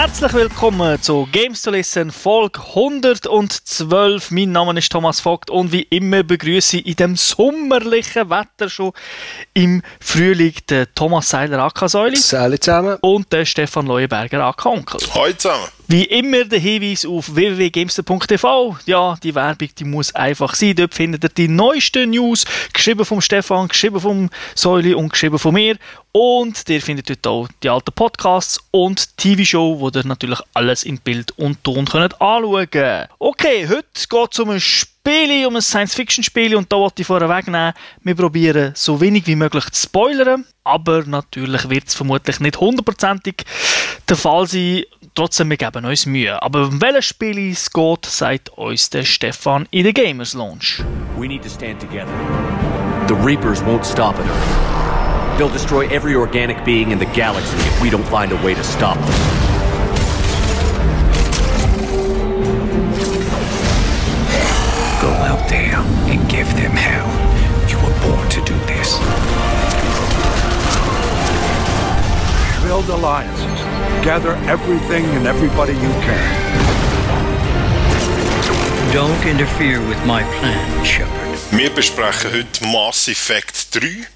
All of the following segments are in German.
Herzlich willkommen zu Games to Listen Folge 112. Mein Name ist Thomas Vogt und wie immer begrüße ich in dem sommerlichen Wetter schon im Frühling den Thomas Seiler AK Säuli. Salut zusammen. Und den Stefan Leuenberger AK Onkel. Hallo zusammen. Wie immer der Hinweis auf www.gamester.tv. Ja, die Werbung die muss einfach sein. Dort findet ihr die neuesten News, geschrieben vom Stefan, geschrieben vom Säuli und geschrieben von mir. Und ihr findet dort auch die alten Podcasts und TV-Show, wo ihr natürlich alles in Bild und Ton könnt anschauen könnt. Okay, heute geht es um ein Spiel, um ein Science-Fiction-Spiel und da wollte ich vorher wegnehmen, wir probieren so wenig wie möglich zu spoilern, aber natürlich wird es vermutlich nicht hundertprozentig der Fall sein. Trotzdem, wir geben uns Mühe. Aber um welches Spiel es geht, sagt uns der Stefan in der Gamers Launch. We need to stand together. The Reapers won't stop at Earth. They'll destroy every organic being in the galaxy if we don't find a way to stop them. Go out there and give them hell. You were born to do this. Build alliances. Gather everything and everybody you can. Don't interfere with my plan, Shepard. Wir besprechen heute Mass Effect 3.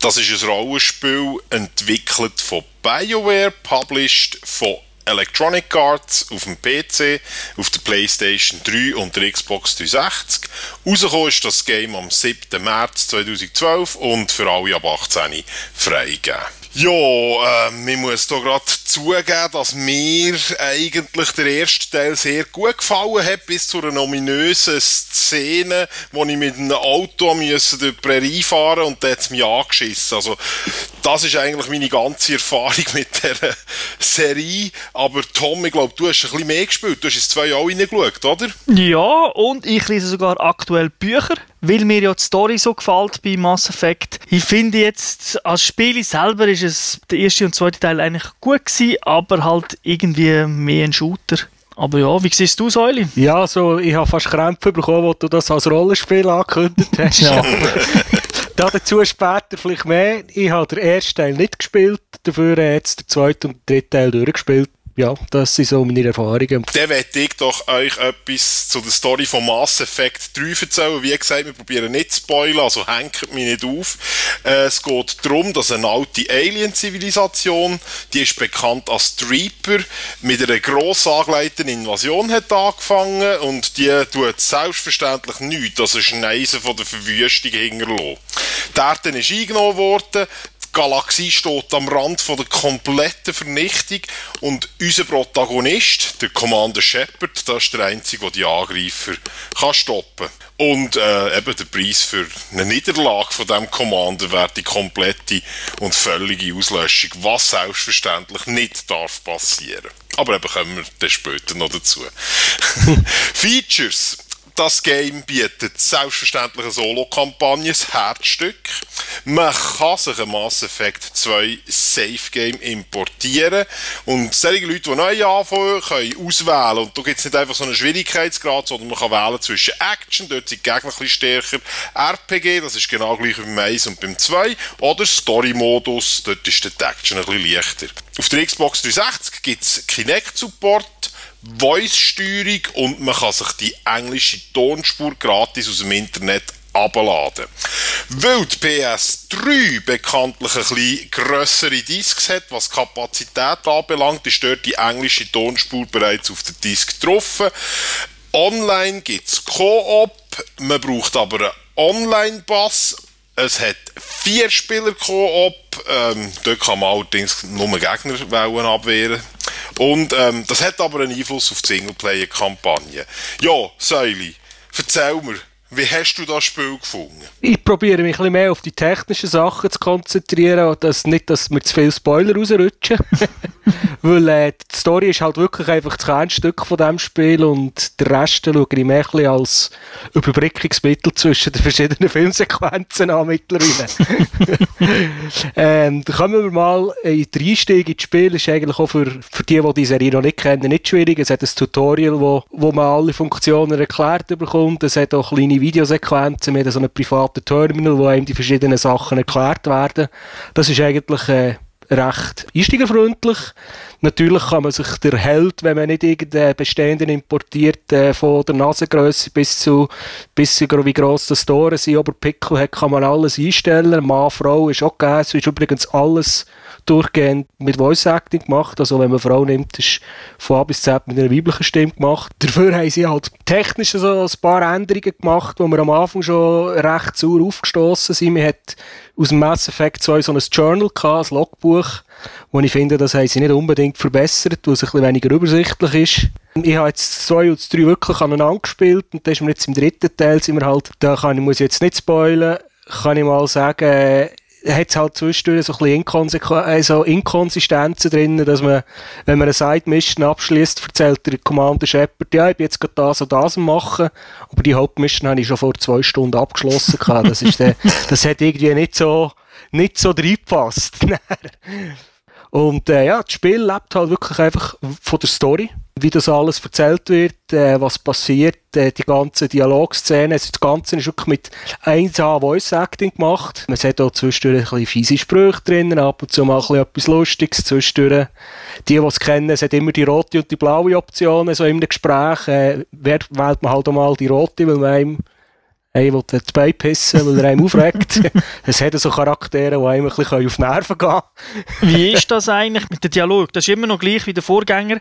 Das ist ein Rollenspiel, entwickelt von BioWare, published von Electronic Arts auf dem PC, auf der PlayStation 3 und der Xbox 360. Rausgekommen ist das Game am 7. März 2012 und für alle ab 18 freigegeben. Ja, äh, man muss hier gerade zugeben, dass mir eigentlich der erste Teil sehr gut gefallen hat, bis zu einer ominösen Szene, wo ich mit einem Auto musste durch die Prärie fahren und da hat es mich angeschissen. Also, das ist eigentlich meine ganze Erfahrung mit dieser Serie. Aber Tom, ich glaube, du hast ein bisschen mehr gespielt. Du hast ins zwei Jahre reingeschaut, oder? Ja, und ich lese sogar aktuell Bücher, weil mir ja die Story so gefällt bei Mass Effect. Ich finde jetzt, als Spiel selber ist es der erste und zweite Teil eigentlich gut gewesen, aber halt irgendwie mehr ein Shooter. Aber ja, wie siehst du, Säuli? Ja, so, ich habe fast Krämpfe bekommen, als du das als Rollenspiel angekündigt hast. Ja. da dazu später vielleicht mehr. Ich habe den ersten Teil nicht gespielt, dafür jetzt den zweiten und den dritten Teil durchgespielt. Ja, das sind so meine Erfahrungen. Dann möchte ich doch euch etwas zu der Story von Mass Effect 3 erzählen. Wie gesagt, wir probieren nicht zu spoilern, also hängt mich nicht auf. Äh, es geht darum, dass eine alte Alien-Zivilisation, die ist bekannt als Reaper, mit einer gross angelegten Invasion hat angefangen und die tut selbstverständlich nichts, also Schneisen von der Verwüstung hinterlassen. Die Erde ist eingenommen worden, Galaxie steht am Rand von der kompletten Vernichtung und unser Protagonist, der Commander Shepard, das ist der Einzige, der die Angreifer kann stoppen Und äh, eben der Preis für eine Niederlage von dem Commander wäre die komplette und völlige Auslöschung, was selbstverständlich nicht darf passieren. Aber eben kommen wir dann später noch dazu. Features. Das Game bietet selbstverständlich eine Solo-Kampagne, das Herzstück. Man kann sich ein Mass Effect 2 Safe Game importieren und solche Leute, die neu anfangen, können auswählen. Und da gibt es nicht einfach so einen Schwierigkeitsgrad, sondern man kann wählen zwischen Action, dort sind die Gegner ein bisschen stärker, RPG, das ist genau gleich wie beim 1 und beim 2, oder Story-Modus, dort ist die Action ein bisschen leichter. Auf der Xbox 360 gibt es Kinect-Support, Voice-Steuerung und man kann sich die englische Tonspur gratis aus dem Internet abladen. Weil die PS3 bekanntlich ein bisschen grössere Discs hat, was Kapazität anbelangt, ist dort die englische Tonspur bereits auf der Disk drauf. Online gibt es Koop, man braucht aber einen Online-Pass. Es hat vier Spieler Koop, ähm, dort kann man allerdings nur Gegner abwehren. Und ähm, das hat aber einen Einfluss auf die Singleplayer-Kampagne. Ja, Säuli, erzähl mir, wie hast du das Spiel gefunden? Ich probiere mich ein bisschen mehr auf die technischen Sachen zu konzentrieren, dass nicht, dass mir zu viele Spoiler rausrutschen. Weil äh, die Story ist halt wirklich einfach das Kernstück von diesem Spiel und der Rest schaue ich mehr als Überbrückungsmittel zwischen den verschiedenen Filmsequenzen an mittlerweile. ähm, dann kommen wir mal in den Einstieg ins Spiel. ist eigentlich auch für, für die, die die Serie noch nicht kennen, nicht schwierig. Es hat ein Tutorial, wo, wo man alle Funktionen erklärt bekommt. Es hat auch kleine Videosequenzen. Haben so einen privaten Terminal, wo einem die verschiedenen Sachen erklärt werden. Das ist eigentlich äh, recht einsteigerfreundlich. Natürlich kann man sich der Held, wenn man nicht irgendeinen bestehenden importiert, äh, von der Nasengröße bis zu, bis zu wie gross das Tor sein Oberpickel hat, kann man alles einstellen. Mann, Frau ist auch gegeben. Es ist übrigens alles durchgehend mit Voice Acting gemacht. Also wenn man Frau nimmt, ist von A bis Z mit einer weiblichen Stimme gemacht. Dafür haben sie halt technisch so ein paar Änderungen gemacht, wo wir am Anfang schon recht sauer aufgestoßen sind. Man hat aus dem Mass Effect 2 so ein Journal gehabt, ein Logbuch, wo ich finde, das haben sie nicht unbedingt verbessert, weil es ein bisschen weniger übersichtlich ist. Ich habe jetzt 2 und 3 wirklich aneinander gespielt und da ist mir jetzt im dritten Teil sind wir halt, da kann ich, muss ich jetzt nicht spoilen, kann ich mal sagen, hat es halt zwischendurch so ein bisschen also Inkonsistenzen drin, dass man, wenn man eine Side-Mission abschließt, erzählt der Commander Shepard, ja, ich bin jetzt gerade das und das machen, aber die Hauptmission habe ich schon vor zwei Stunden abgeschlossen Das ist der, das hat irgendwie nicht so, nicht so reingepasst. und äh, ja, das Spiel lebt halt wirklich einfach von der Story wie das alles erzählt wird, äh, was passiert, äh, die ganze Dialogszene. Also das Ganze ist wirklich mit 1A Voice Acting gemacht. Man hat auch zwischendurch ein bisschen fiese Sprüche drin, ab und zu mal ein bisschen etwas Lustiges. Zwischendurch, die, die es kennen, es hat immer die rote und die blaue Option so in einem Gespräch. Äh, wählt man halt auch mal die rote, weil man einem Hey, will das Bein pissen, weil er einem aufregt. es hat so Charaktere, die einem ein bisschen auf Nerven gehen Wie ist das eigentlich mit dem Dialog? Das ist immer noch gleich wie der Vorgänger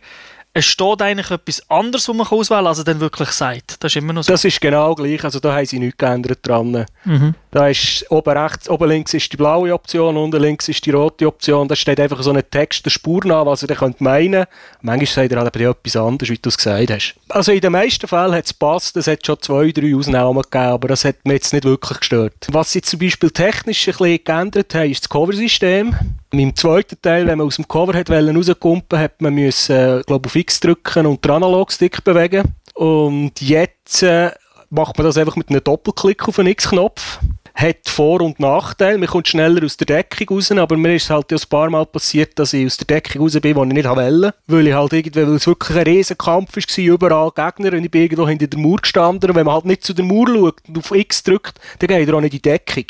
es steht eigentlich etwas anderes, was man auswählen kann, als er dann wirklich sagt. Das ist immer noch so. Das ist genau gleich, also da haben sie nichts geändert dran. Mhm. Da ist oben rechts, oben links ist die blaue Option, unten links ist die rote Option. Da steht einfach so ein Text, der Spur nach, was er dann meinen könnte. Manchmal sagt er halt aber etwas anderes, wie du es gesagt hast. Also in den meisten Fällen hat es gepasst, es hat schon zwei, drei Ausnahmen gegeben, aber das hat mich jetzt nicht wirklich gestört. Was sie zum Beispiel technisch ein bisschen geändert haben, ist das Coversystem. Im zweiten Teil, wenn man aus dem Cover hat rauskumpen hat man müssen, äh, glaube auf X drücken und den Analogstick bewegen. Und jetzt äh, macht man das einfach mit einem Doppelklick auf den X-Knopf. Hat Vor- und Nachteile. Man kommt schneller aus der Deckung raus, aber mir ist halt ja ein paar Mal passiert, dass ich aus der Deckung raus bin, wo ich nicht wollte. Weil ich halt irgendwie, weil es wirklich ein riesen Kampf war, überall Gegner und ich bin irgendwo hinter der Mauer gestanden und wenn man halt nicht zu der Mauer schaut und auf X drückt, dann geht er auch nicht in die Deckung.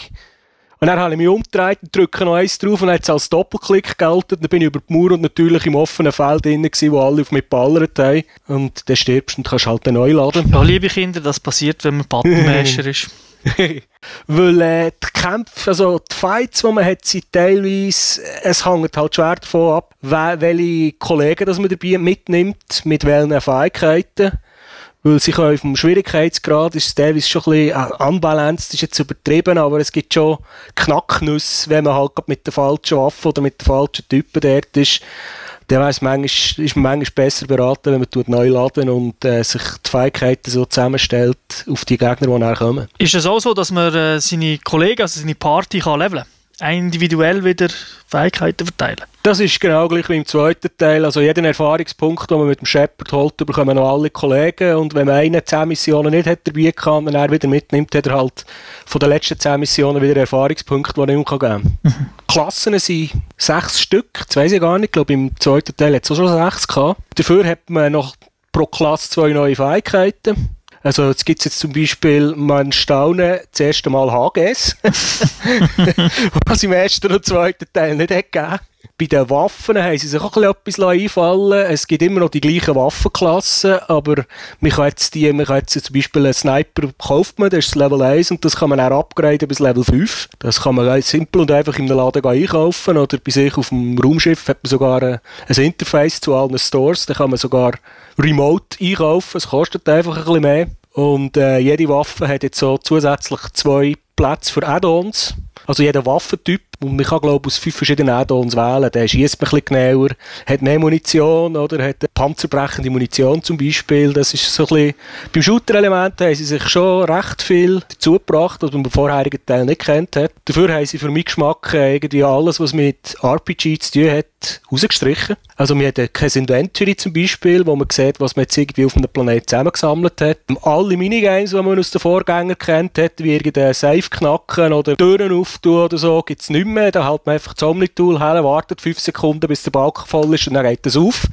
Und dann habe ich mich umgedreht und drücke noch eins drauf und dann hat es als Doppelklick gelten. Dann bin ich über die Mauer und natürlich im offenen Feld drin gewesen, wo alle auf mich ballert haben. Und dann stirbst und kannst halt neu laden. Ja, liebe Kinder, das passiert, wenn man Buttonmasher ist. Weil äh, die Kämpfe, also die Fights, die man hat, sind teilweise, es hängt halt schwer davon ab, welche Kollegen das man dabei mitnimmt, mit welchen Fähigkeiten. Weil sie können vom Schwierigkeitsgrad ist teilweise schon ein bisschen äh, unbalanced, ist jetzt übertrieben, aber es gibt schon Knacknüsse, wenn man halt mit der falschen Waffe oder mit den falschen Typen dort ist. Dann manchmal, ist man manchmal besser beraten, wenn man neu laden und äh, sich die Fähigkeiten so zusammenstellt auf die Gegner, die nachher kommen. Ist es auch so, dass man äh, seine Kollegen, also seine Party kann leveln kann? Individuell wieder Fähigkeiten verteilen. Das ist genau gleich wie im zweiten Teil. Also jeden Erfahrungspunkt, den man mit dem Shepard holt, bekommen noch alle Kollegen. Und wenn man eine 10 Missionen nicht hat dabei kann und er wieder mitnimmt, hat er halt von den letzten 10 Missionen wieder Erfahrungspunkte, die er ihm geben kann. Mhm. Klassen sind sechs Stück, das weiß ich gar nicht. Ich glaube, im zweiten Teil hat es auch schon sechs gehabt. Dafür hat man noch pro Klasse zwei neue Fähigkeiten. Also jetzt gibt es jetzt zum Beispiel, man staune, das erste Mal HGS, was im ersten und zweiten Teil nicht hat gegeben. Bei den Waffen haben sie sich auch etwas einfallen Es gibt immer noch die gleichen Waffenklassen, aber man kann jetzt, die, man kann jetzt zum Beispiel einen Sniper kauft man, das ist das Level 1 und das kann man auch upgraden bis Level 5. Das kann man simpel und einfach in der Laden einkaufen oder bei sich auf dem Raumschiff hat man sogar ein, ein Interface zu allen Stores, da kann man sogar remote einkaufen, es kostet einfach ein bisschen mehr. Und äh, jede Waffe hat jetzt so zusätzlich zwei Plätze für Add-ons. Also jeder Waffentyp, und man kann glaube ich aus fünf verschiedenen Add-ons wählen, der schießt ein bisschen genauer, hat mehr Munition, oder hat panzerbrechende Munition zum Beispiel. Das ist so ein bisschen, beim Shooter-Element haben sie sich schon recht viel dazu gebracht, was man beim vorherigen Teil nicht kennt hat. Dafür haben sie für meinen Geschmack irgendwie alles, was mit RPG zu tun hat, rausgestrichen. Also wir haben kein Inventory zum Beispiel, wo man sieht, was man jetzt irgendwie auf einem Planeten zusammengesammelt hat. Alle Minigames, die man aus den Vorgängern kennt hat, wie irgendein Safe knacken oder Türen auftun oder so, gibt es nicht mehr. Da hält man einfach das Omni-Tool her, wartet fünf Sekunden, bis der Balken voll ist und dann geht es auf.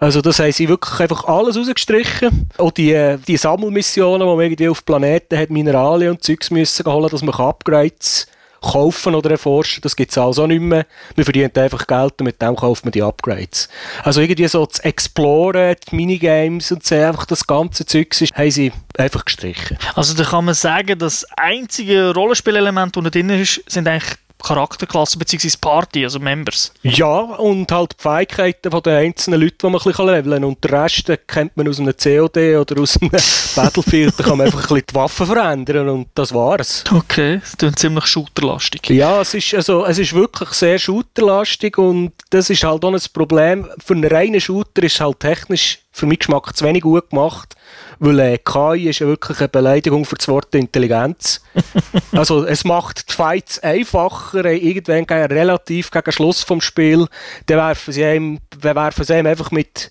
Also das haben sie wirklich einfach alles rausgestrichen. Auch die, die Sammelmissionen, wo man irgendwie auf Planeten hat Mineralien und Zeugs müssen holen, dass man Upgrades kaufen oder erforschen, das gibt es also nicht mehr. Man verdient einfach Geld und mit dem kauft man die Upgrades. Also irgendwie so zu exploren, die Minigames und so, einfach das ganze Zeug ist, haben sie einfach gestrichen. Also da kann man sagen, das einzige Rollenspielelement, das da drin ist, sind eigentlich Charakterklassen bzw. Party, also Members. Ja, und halt die Fähigkeiten von den einzelnen Leuten, die man ein bisschen leveln kann. Und den Rest kennt man aus einem COD oder aus einem Battlefield. Da kann man einfach ein bisschen die Waffen verändern und das war's. Okay, das klingt ziemlich shooterlastig. Ja, es ist, also, es ist wirklich sehr shooterlastig und das ist halt auch ein Problem. Für einen reinen Shooter ist es halt technisch für meinen Geschmack zu wenig gut gemacht, weil äh, KI ist ja wirklich eine Beleidigung für das Wort Intelligenz. also es macht die Fights einfacher, äh, irgendwann gegen, relativ gegen Schluss vom Spiel, dann werfen sie einem, werfen sie einem einfach mit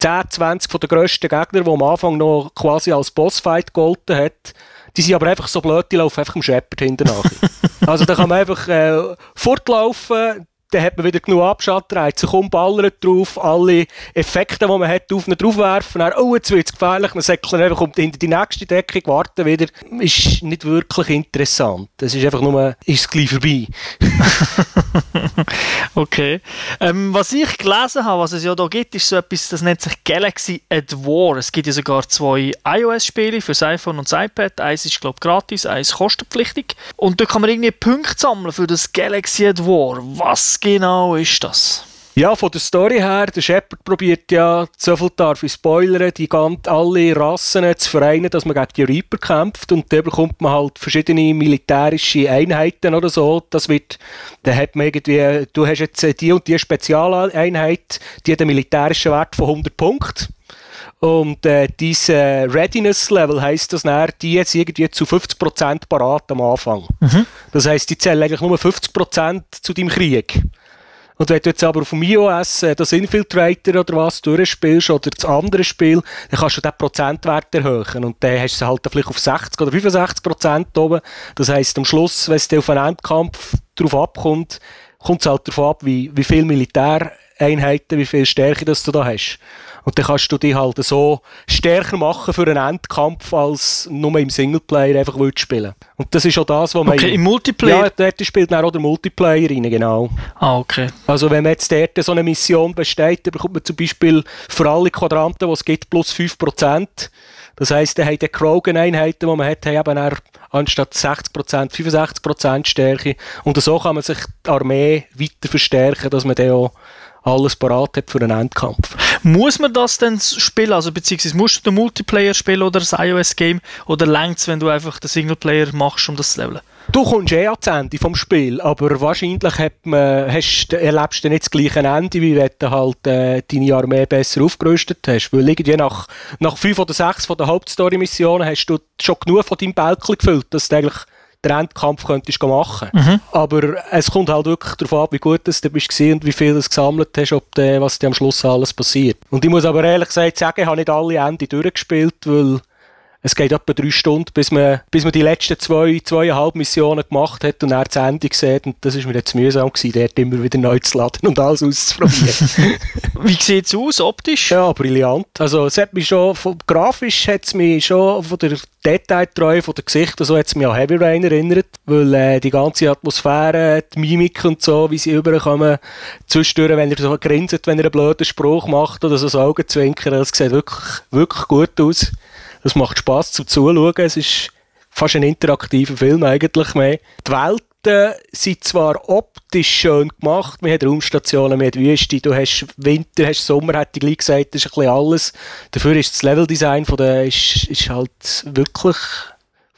10, 20 von den grössten Gegnern, die am Anfang noch quasi als Bossfight gegolten hat, die sind aber einfach so blöd, die laufen einfach im Shepard hinten nach. also da kann man einfach äh, fortlaufen, dann hat man wieder genug Abschattreit, sich umballert drauf, alle Effekte, die man hat, auf ihn draufwerfen, dann, oh, jetzt wird es gefährlich, dann säckeln einfach um die, die nächste Deckung, warten wieder. Ist nicht wirklich interessant. Es ist einfach nur, ist es gleich vorbei. okay. Ähm, was ich gelesen habe, was es ja da gibt, ist so etwas, das nennt sich Galaxy at War. Es gibt ja sogar zwei iOS-Spiele für das iPhone und das iPad. Eins ist, glaube ich, gratis, eins kostenpflichtig. Und da kann man irgendwie Punkte sammeln für das Galaxy at War. Was genau ist das? Ja, von der Story her, der Shepard probiert ja, so viel darf ich spoilern, die ganz alle Rassen zu vereinen, dass man gegen die Reaper kämpft und dann bekommt man halt verschiedene militärische Einheiten oder so. Das wird, dann hat man irgendwie, du hast jetzt die und die Spezialeinheit, die hat einen militärischen Wert von 100 Punkten. Und äh, diese Readiness-Level heisst das dann, die jetzt irgendwie zu 50% parat am Anfang. Mhm. Das heisst, die zählen eigentlich nur 50% zu deinem Krieg. Und wenn du jetzt aber auf dem iOS äh, das Infiltrator oder was durchspielst oder das andere Spiel, dann kannst du den Prozentwert erhöhen. Und dann hast du halt vielleicht auf 60 oder 65 Prozent oben. Das heisst, am Schluss, wenn es auf einen Endkampf drauf abkommt, kommt es halt darauf ab, wie, wie viel Militäreinheiten, wie viel Stärke das du da hast. Und dann kannst du dich halt so stärker machen für einen Endkampf, als nur im Singleplayer einfach spielen Und das ist auch das, was man... Okay, im Multiplayer? Ja, dort spielt dann auch der Multiplayer rein, genau. Ah, okay. Also wenn man jetzt dort so eine Mission besteht, dann bekommt man zum Beispiel für alle Quadranten, die es gibt, plus 5%. Das heisst, dann haben die Krogan-Einheiten, die man hat, haben eben anstatt 60%, 65% Stärke. Und so kann man sich die Armee weiter verstärken, dass man dann auch alles parat hat für einen Endkampf. Muss man das denn spielen? Also beziehungsweise musst du den Multiplayer spielen oder das iOS-Game? Oder längt es, wenn du einfach den Singleplayer machst, um das zu leveln? Du kommst eh ans Ende vom Spiel, aber wahrscheinlich hat man, hast, erlebst du nicht das gleiche Ende, wie wenn du halt äh, deine Armee besser aufgerüstet hast. Weil irgendwie nach, nach fünf oder sechs von der Hauptstory-Missionen hast du schon genug von deinem Bälkchen gefüllt, dass du eigentlich den Endkampf könntest machen. Mhm. Aber es kommt halt wirklich darauf ab, wie gut du bist und wie viel du gesammelt hast, ob de, was dir am Schluss alles passiert. Und ich muss aber ehrlich gesagt sagen, ich habe nicht alle Ende durchgespielt, weil es geht etwa drei Stunden, bis man, bis man die letzten zwei, zweieinhalb Missionen gemacht hat und dann das Ende sieht. Und das ist mir jetzt mühsam gewesen, dort immer wieder neu zu laden und alles auszuprobieren. Wie sieht es aus, optisch? Ja, brillant. Also, es hat mich schon, von, grafisch hat es mich schon von der Detailtreue, von der Gesichter, so hat es mich an Heavy Rain erinnert, weil äh, die ganze Atmosphäre, die Mimik und so, wie sie überkommen, zwischendurch, wenn er so grinset, wenn er einen blöden Spruch macht oder so das Augenzwinkern, das sieht wirklich, wirklich gut aus. Es macht Spaß zum Zuschauen. Es ist fast ein interaktiver Film eigentlich mehr. Die Welten sind zwar optisch schön gemacht, wir haben Raumstationen, wir haben Wüste, du hast Winter, hast Sommer, hätte ich gleich gesagt, das ist ein bisschen alles. Dafür ist das Leveldesign von der, ist, ist halt wirklich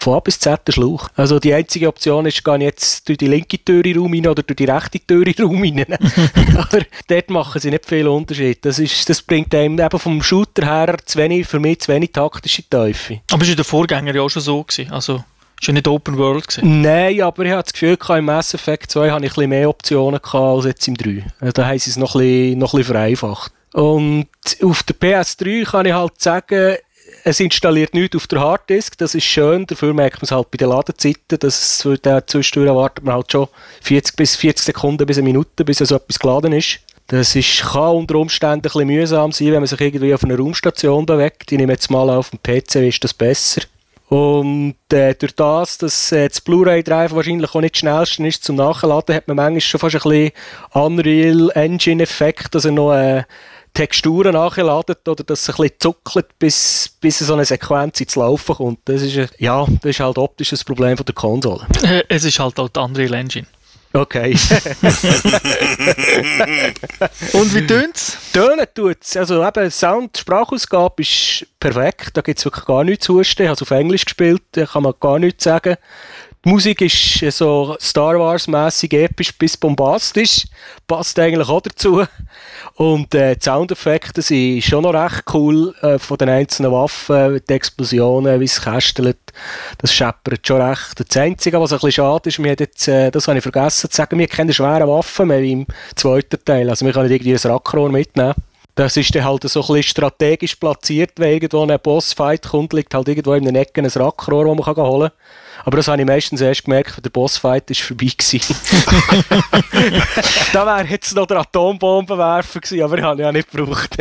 von A bis Z der Schlauch. Also die einzige Option ist, gehe ich jetzt durch die linke Tür in den Raum rein oder durch die rechte Tür in den Raum rein. Aber dort machen sie nicht viel Unterschied. Das, ist, das bringt einem eben vom Shooter her zu wenig, für mich zu wenig taktische Teufel. Aber ist ja der Vorgänger ja auch schon so gewesen. Also ja nicht Open World gewesen. Nein, aber ich habe das Gefühl, im Mass Effect 2 habe ich ein bisschen mehr Optionen gehabt als jetzt im 3. Also da haben sie es noch ein bisschen, noch ein bisschen vereinfacht. Und auf der PS3 kann ich halt sagen, es installiert nichts auf der Harddisk, das ist schön, dafür merkt man es halt bei den Ladezeiten, dass es da zwischendurch wartet man halt schon 40 bis 40 Sekunden bis eine Minute, bis so etwas geladen ist. Das ist, kann unter Umständen ein bisschen mühsam sein, wenn man sich irgendwie auf einer Raumstation bewegt. Ich nehme jetzt mal auf dem PC, ist das besser. Und äh, durch das, dass äh, das Blu-ray Drive wahrscheinlich auch nicht das schnellste ist zum Nachladen, hat man manchmal schon fast ein bisschen Unreal Engine Effekt, dass er noch äh, Texturen nachgeladen oder dass es ein bisschen zuckelt, bis, bis so eine Sequenz ins Laufen kommt. Das ist, äh, ja, das ist halt optisch das Problem von der Konsole. Äh, Es ist halt auch die Unreal Engine. Okay. Und wie tönt's? Tönen tut's. Also eben, Sound, Sprachausgabe ist perfekt. Da gibt's wirklich gar nichts zu husten. Ich habe es auf Englisch gespielt, da kann man gar nichts sagen. Die Musik ist äh, so Star Wars-mässig episch bis bombastisch. Passt eigentlich auch dazu. Und äh, die Soundeffekte sind schon noch recht cool äh, von den einzelnen Waffen, die Explosionen, wie es kästelt. Das scheppert schon recht. Das Einzige, was ein bisschen schade ist, wir haben jetzt, äh, das habe ich vergessen zu sagen, wir haben keine schweren Waffen mehr im zweiten Teil. Also wir können irgendwie ein Rackrohr mitnehmen. Das ist dann halt so ein bisschen strategisch platziert, wenn irgendwo ein Bossfight kommt, liegt halt irgendwo in der Ecke ein Rackrohr, das man holen kann. Aber das habe ich meistens erst gemerkt, wenn der Bossfight ist vorbei gewesen. da wäre jetzt noch der Atombombenwerfer gewesen, aber ich habe ihn ja nicht gebraucht.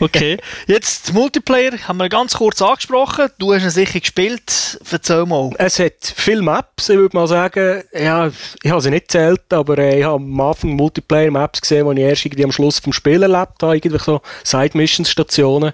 Okay. Jetzt Multiplayer haben wir ganz kurz angesprochen. Du hast ihn sicher gespielt. Erzähl mal. Es hat viele Maps, ich würde mal sagen. Ja, ich habe sie nicht gezählt, aber äh, ich habe am Anfang Multiplayer-Maps gesehen, die ich erst irgendwie am Schluss vom Spiel erlebt habe. Irgendwie so Side-Mission-Stationen.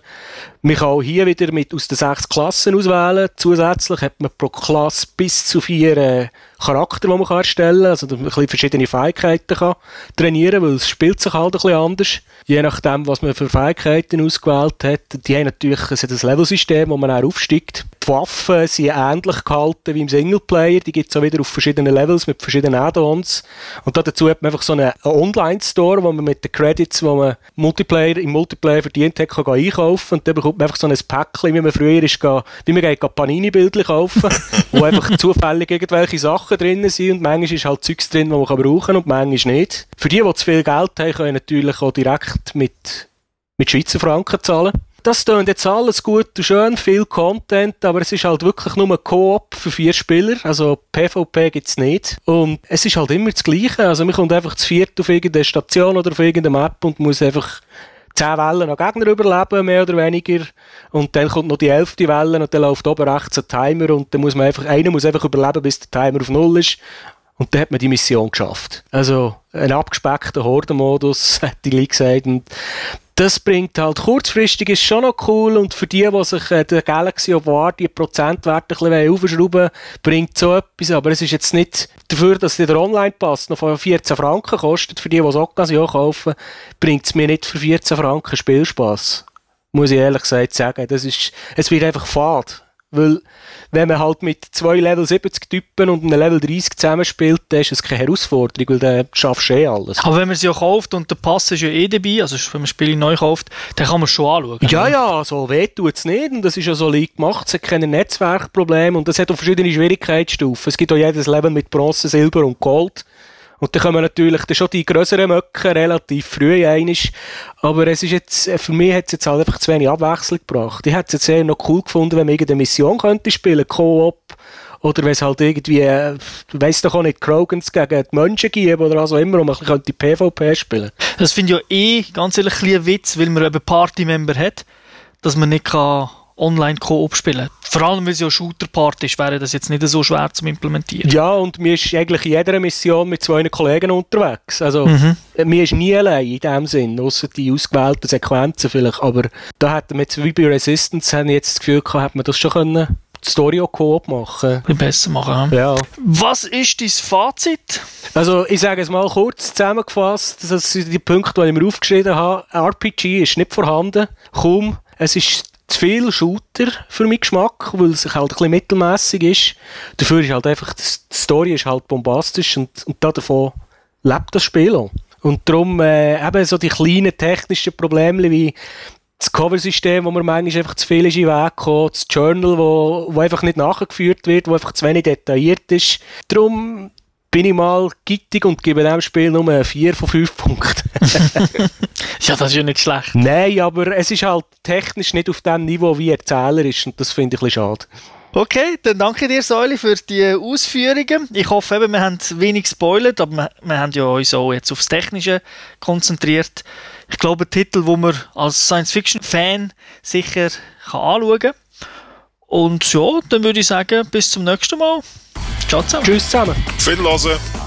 Man kann auch hier wieder mit aus den sechs Klassen auswählen. Zusätzlich hat man pro Klasse bis zu vier äh, Charakter, die man kann erstellen kann. Also, dass man ein bisschen verschiedene Fähigkeiten kann trainieren weil es spielt sich halt ein bisschen anders. Je nachdem, was man für Fähigkeiten ausgewählt hat. Die haben natürlich es hat ein Levelsystem, wo man auch aufsteigt. Die Waffen sind ähnlich gehalten wie im Singleplayer. Die gibt es auch wieder auf verschiedenen Levels mit verschiedenen Add-ons. Und dazu hat man einfach so einen einen Online-Store, wo man mit den Credits, die man Multiplayer, im Multiplayer verdient hat, kann einkaufen Und dann bekommt man einfach so ein Päckchen, wie man früher ist, wie man geht Panini-Bildchen kaufen, wo einfach zufällig irgendwelche Sachen drin sind und manchmal ist halt Zeugs drin, die man kann brauchen kann und manchmal nicht. Für die, die zu viel Geld haben, können natürlich auch direkt mit, mit Schweizer Franken zahlen. Das tönt jetzt alles gut und schön, viel Content, aber es ist halt wirklich nur Koop für vier Spieler, also PvP gibt's nicht. Und es ist halt immer das Gleiche, also man kommt einfach zu viert auf irgendeine Station oder auf irgendeine Map und muss einfach zehn Wellen an Gegner überleben, mehr oder weniger. Und dann kommt noch die elfte Welle und dann läuft oben rechts ein Timer und dann muss man einfach, einer muss einfach überleben, bis der Timer auf Null ist. Und dann hat man die Mission geschafft. Also, ein abgespeckter Hordenmodus, hätte ich gesagt. Und das bringt halt kurzfristig ist schon noch cool und für die, die sich äh, der Galaxy of die Prozentwerte ein bisschen aufschrauben bringt so etwas, aber es ist jetzt nicht dafür, dass der Online-Pass noch von 14 Franken kostet, für die, die es Occasion kaufen, bringt es mir nicht für 14 Franken Spielspaß. Muss ich ehrlich gesagt sagen, das ist, es wird einfach fad. Weil, wenn man halt mit zwei Level 70 Typen und einem Level 30 zusammenspielt, dann ist es keine Herausforderung, weil dann schaffst du eh alles. Aber wenn man sie ja kauft und der Pass ist ja eh dabei, also wenn man das Spiel neu kauft, dann kann man es schon anschauen. Ja, ja, so weh tut es nicht. Und das ist ja so leicht gemacht. Es hat keine Netzwerkprobleme und es hat auch verschiedene Schwierigkeitsstufen. Es gibt auch jedes Level mit Bronze, Silber und Gold. Und dann kommen natürlich dann schon die grösseren Möcken relativ früh einig. Aber es ist jetzt, äh, für mich hat es jetzt halt einfach zu wenig Abwechslung gebracht. Ich hätte es jetzt eher noch cool gefunden, wenn man irgendeine Mission könnte spielen, Co-op. Oder wenn es halt irgendwie, äh, weiss doch auch nicht, Krogans gegen die Menschen gibt oder auch immer, und man könnte PvP spielen. Das finde ich ja eh, ganz ehrlich, ein Witz, weil man eben Party-Member hat, dass man nicht kann online Koop spielen Vor allem, weil es ja Shooter-Part ist, wäre das jetzt nicht so schwer zu implementieren. Ja, und mir ist eigentlich in jeder Mission mit zwei Kollegen unterwegs. Also, äh, mir ist nie allein in dem Sinn, außer die ausgewählten Sequenzen vielleicht. Aber da hätten wir jetzt, wie bei Resistance, haben jetzt das Gefühl gehabt, hätte man das schon können, die Story auch Coop machen. Ein besser machen. Ja. Ja. Was ist dein Fazit? Also, ich sage es mal kurz zusammengefasst, das sind die Punkte, die ich mir aufgeschrieben habe. RPG ist nicht vorhanden, kaum. Es ist zu viel Shooter für meinen Geschmack, weil es halt ein bisschen mittelmäßig ist. Dafür ist halt einfach, die Story ist halt bombastisch und, und davon lebt das Spiel auch. Und darum äh, eben so die kleinen technischen Probleme wie das Cover-System, wo mir manchmal einfach zu viel ist in Weg gekommen, das Journal, wo, wo einfach nicht nachgeführt wird, wo einfach zu wenig detailliert ist. Darum bin ich mal gittig und gebe dem Spiel nur 4 von 5 Punkten. Ja, das ist ja nicht schlecht. Nein, aber es ist halt technisch nicht auf dem Niveau, wie Erzähler ist und das finde ich ein bisschen schade. Okay, dann danke dir, Säuli, für die Ausführungen. Ich hoffe, eben, wir haben wenig gespoilert, aber wir, wir haben ja uns auch jetzt aufs Technische konzentriert. Ich glaube, ein Titel, wo man als Science-Fiction-Fan sicher kann anschauen kann. Und ja, dann würde ich sagen, bis zum nächsten Mal. Ciao zusammen. Tschüss zusammen. Viel hören.